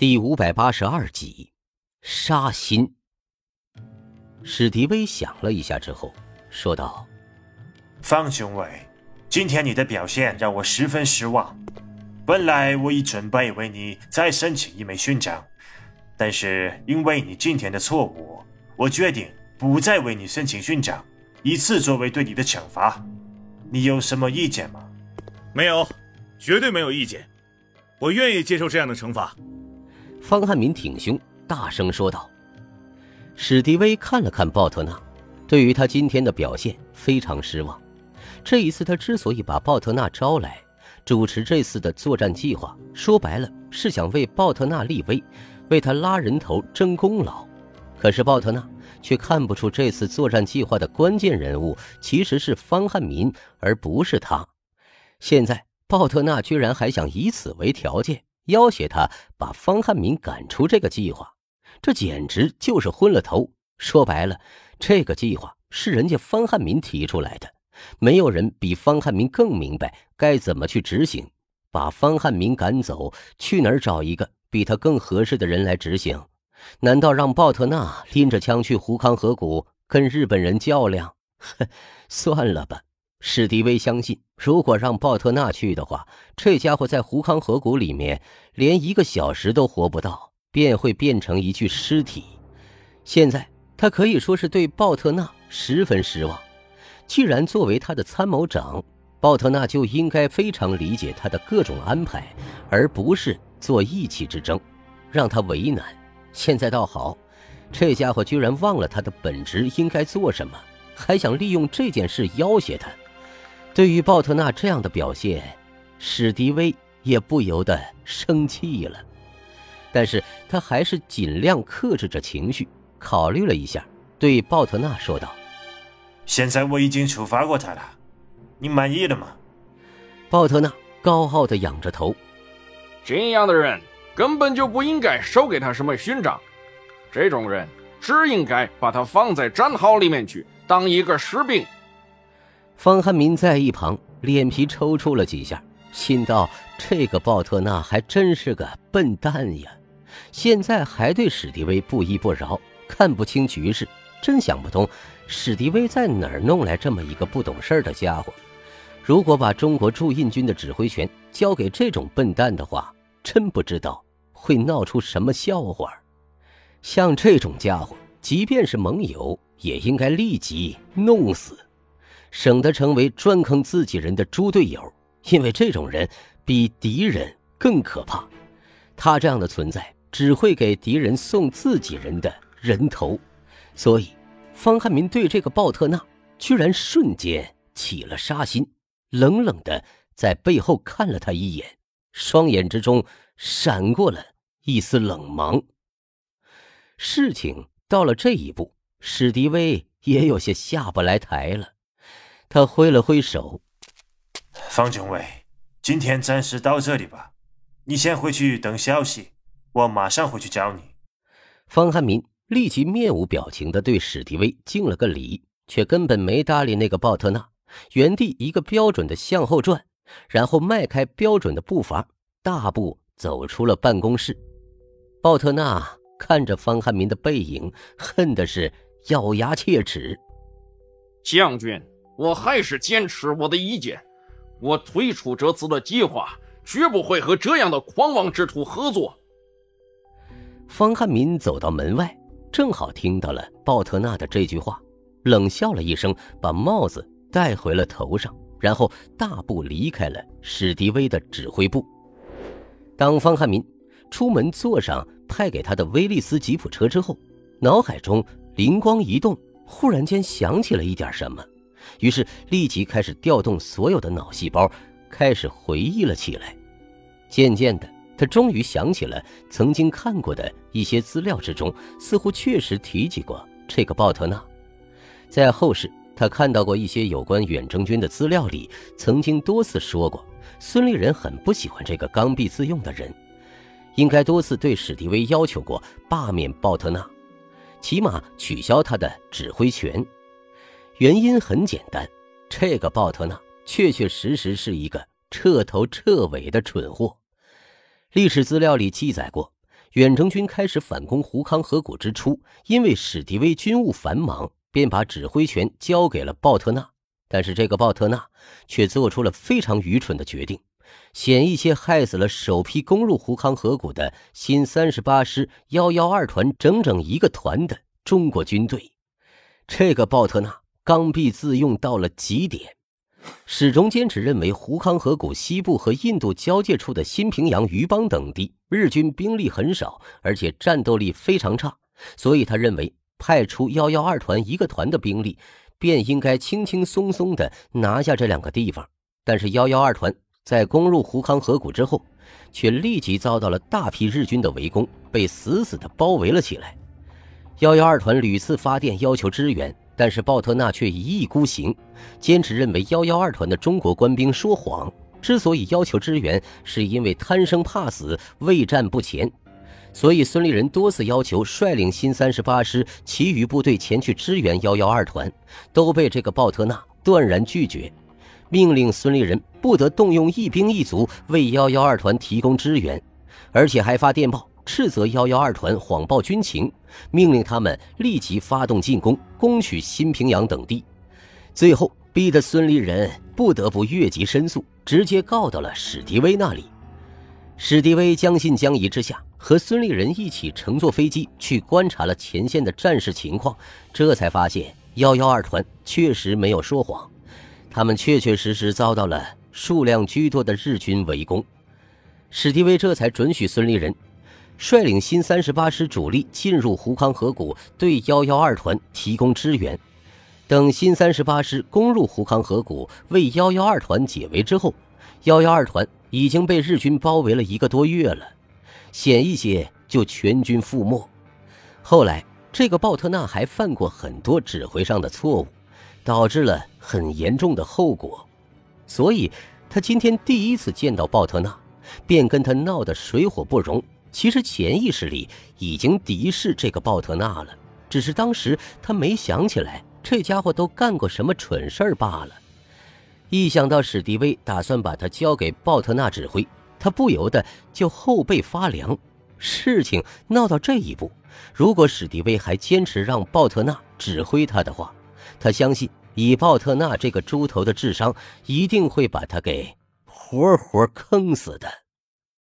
第五百八十二集，杀心。史迪威想了一下之后，说道：“方雄伟，今天你的表现让我十分失望。本来我已准备为你再申请一枚勋章，但是因为你今天的错误，我决定不再为你申请勋章，以此作为对你的惩罚。你有什么意见吗？”“没有，绝对没有意见。我愿意接受这样的惩罚。”方汉民挺胸，大声说道：“史迪威看了看鲍特纳，对于他今天的表现非常失望。这一次，他之所以把鲍特纳招来，主持这次的作战计划，说白了是想为鲍特纳立威，为他拉人头争功劳。可是鲍特纳却看不出这次作战计划的关键人物其实是方汉民，而不是他。现在，鲍特纳居然还想以此为条件。”要挟他把方汉民赶出这个计划，这简直就是昏了头。说白了，这个计划是人家方汉民提出来的，没有人比方汉民更明白该怎么去执行。把方汉民赶走，去哪儿找一个比他更合适的人来执行？难道让鲍特纳拎着枪去胡康河谷跟日本人较量？哼，算了吧。史迪威相信，如果让鲍特纳去的话，这家伙在胡康河谷里面连一个小时都活不到，便会变成一具尸体。现在他可以说是对鲍特纳十分失望。既然作为他的参谋长，鲍特纳就应该非常理解他的各种安排，而不是做意气之争，让他为难。现在倒好，这家伙居然忘了他的本职应该做什么，还想利用这件事要挟他。对于鲍特纳这样的表现，史迪威也不由得生气了，但是他还是尽量克制着情绪，考虑了一下，对鲍特纳说道：“现在我已经处罚过他了，你满意了吗？”鲍特纳高傲的仰着头：“这样的人根本就不应该授给他什么勋章，这种人只应该把他放在战壕里面去当一个士兵。”方汉民在一旁脸皮抽搐了几下，心道：“这个鲍特纳还真是个笨蛋呀！现在还对史迪威不依不饶，看不清局势，真想不通史迪威在哪儿弄来这么一个不懂事的家伙。如果把中国驻印军的指挥权交给这种笨蛋的话，真不知道会闹出什么笑话。像这种家伙，即便是盟友，也应该立即弄死。”省得成为专坑自己人的猪队友，因为这种人比敌人更可怕。他这样的存在只会给敌人送自己人的人头，所以方汉民对这个鲍特纳居然瞬间起了杀心，冷冷的在背后看了他一眼，双眼之中闪过了一丝冷芒。事情到了这一步，史迪威也有些下不来台了。他挥了挥手，方中尉，今天暂时到这里吧，你先回去等消息，我马上回去找你。方汉民立即面无表情的对史迪威敬了个礼，却根本没搭理那个鲍特纳，原地一个标准的向后转，然后迈开标准的步伐，大步走出了办公室。鲍特纳看着方汉民的背影，恨的是咬牙切齿，将军。我还是坚持我的意见，我退出这次的计划，绝不会和这样的狂妄之徒合作。方汉民走到门外，正好听到了鲍特纳的这句话，冷笑了一声，把帽子戴回了头上，然后大步离开了史迪威的指挥部。当方汉民出门坐上派给他的威利斯吉普车之后，脑海中灵光一动，忽然间想起了一点什么。于是立即开始调动所有的脑细胞，开始回忆了起来。渐渐的，他终于想起了曾经看过的一些资料之中，似乎确实提及过这个鲍特纳。在后世，他看到过一些有关远征军的资料里，曾经多次说过，孙立人很不喜欢这个刚愎自用的人，应该多次对史迪威要求过罢免鲍特纳，起码取消他的指挥权。原因很简单，这个鲍特纳确确实实是一个彻头彻尾的蠢货。历史资料里记载过，远征军开始反攻胡康河谷之初，因为史迪威军务繁忙，便把指挥权交给了鲍特纳。但是这个鲍特纳却做出了非常愚蠢的决定，险一些害死了首批攻入胡康河谷的新三十八师幺幺二团整整一个团的中国军队。这个鲍特纳刚愎自用到了极点。始终坚持认为胡康河谷西部和印度交界处的新平阳、渔邦等地日军兵力很少，而且战斗力非常差，所以他认为派出幺幺二团一个团的兵力，便应该轻轻松松的拿下这两个地方。但是幺幺二团在攻入胡康河谷之后，却立即遭到了大批日军的围攻，被死死的包围了起来。幺幺二团屡次发电要求支援。但是鲍特纳却一意孤行，坚持认为幺幺二团的中国官兵说谎。之所以要求支援，是因为贪生怕死、畏战不前。所以孙立人多次要求率领新三十八师其余部队前去支援幺幺二团，都被这个鲍特纳断然拒绝，命令孙立人不得动用一兵一卒为幺幺二团提供支援，而且还发电报。斥责幺幺二团谎报军情，命令他们立即发动进攻，攻取新平阳等地。最后逼得孙立人不得不越级申诉，直接告到了史迪威那里。史迪威将信将疑之下，和孙立人一起乘坐飞机去观察了前线的战事情况，这才发现幺幺二团确实没有说谎，他们确确实实遭到了数量居多的日军围攻。史迪威这才准许孙立人。率领新三十八师主力进入胡康河谷，对幺幺二团提供支援。等新三十八师攻入胡康河谷，为幺幺二团解围之后，幺幺二团已经被日军包围了一个多月了，险一些就全军覆没。后来，这个鲍特纳还犯过很多指挥上的错误，导致了很严重的后果。所以，他今天第一次见到鲍特纳，便跟他闹得水火不容。其实潜意识里已经敌视这个鲍特纳了，只是当时他没想起来这家伙都干过什么蠢事儿罢了。一想到史迪威打算把他交给鲍特纳指挥，他不由得就后背发凉。事情闹到这一步，如果史迪威还坚持让鲍特纳指挥他的话，他相信以鲍特纳这个猪头的智商，一定会把他给活活坑死的。